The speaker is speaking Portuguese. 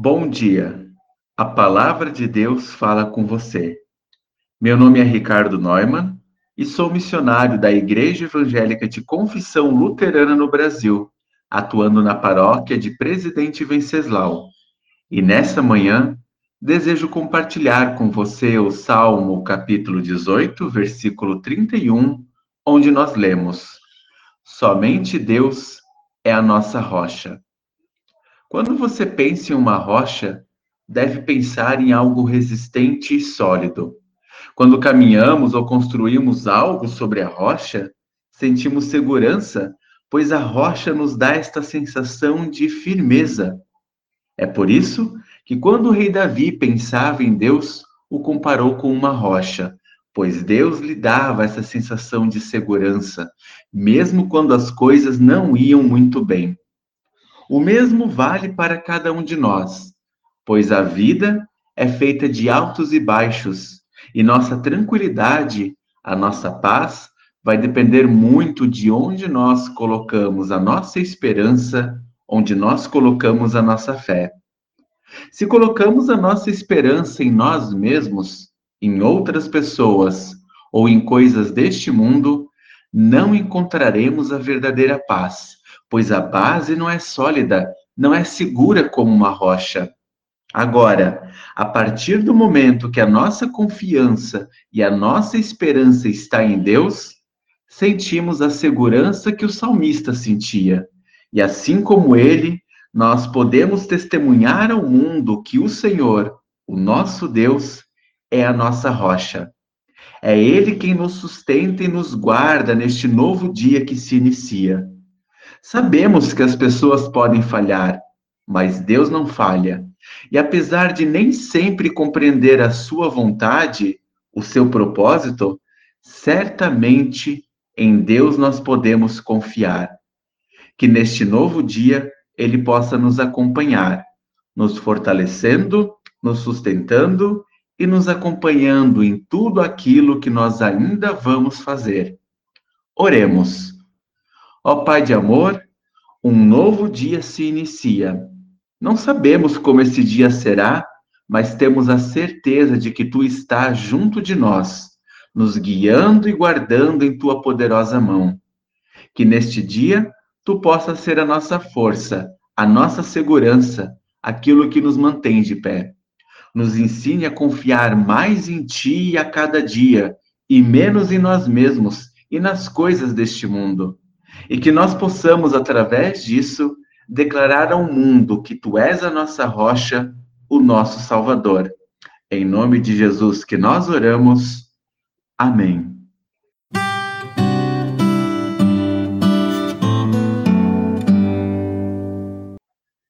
Bom dia. A palavra de Deus fala com você. Meu nome é Ricardo Neumann e sou missionário da Igreja Evangélica de Confissão Luterana no Brasil, atuando na paróquia de Presidente Venceslau. E nessa manhã, desejo compartilhar com você o Salmo capítulo 18, versículo 31, onde nós lemos: Somente Deus é a nossa rocha. Quando você pensa em uma rocha, deve pensar em algo resistente e sólido. Quando caminhamos ou construímos algo sobre a rocha, sentimos segurança, pois a rocha nos dá esta sensação de firmeza. É por isso que, quando o rei Davi pensava em Deus, o comparou com uma rocha, pois Deus lhe dava essa sensação de segurança, mesmo quando as coisas não iam muito bem. O mesmo vale para cada um de nós, pois a vida é feita de altos e baixos, e nossa tranquilidade, a nossa paz, vai depender muito de onde nós colocamos a nossa esperança, onde nós colocamos a nossa fé. Se colocamos a nossa esperança em nós mesmos, em outras pessoas ou em coisas deste mundo, não encontraremos a verdadeira paz pois a base não é sólida, não é segura como uma rocha. Agora, a partir do momento que a nossa confiança e a nossa esperança está em Deus, sentimos a segurança que o salmista sentia. E assim como ele, nós podemos testemunhar ao mundo que o Senhor, o nosso Deus, é a nossa rocha. É Ele quem nos sustenta e nos guarda neste novo dia que se inicia. Sabemos que as pessoas podem falhar, mas Deus não falha. E apesar de nem sempre compreender a sua vontade, o seu propósito, certamente em Deus nós podemos confiar. Que neste novo dia ele possa nos acompanhar, nos fortalecendo, nos sustentando e nos acompanhando em tudo aquilo que nós ainda vamos fazer. Oremos. Ó Pai de amor, um novo dia se inicia. Não sabemos como esse dia será, mas temos a certeza de que tu estás junto de nós, nos guiando e guardando em tua poderosa mão. Que neste dia tu possas ser a nossa força, a nossa segurança, aquilo que nos mantém de pé. Nos ensine a confiar mais em ti a cada dia e menos em nós mesmos e nas coisas deste mundo e que nós possamos, através disso, declarar ao mundo que tu és a nossa rocha, o nosso Salvador. Em nome de Jesus que nós oramos. Amém.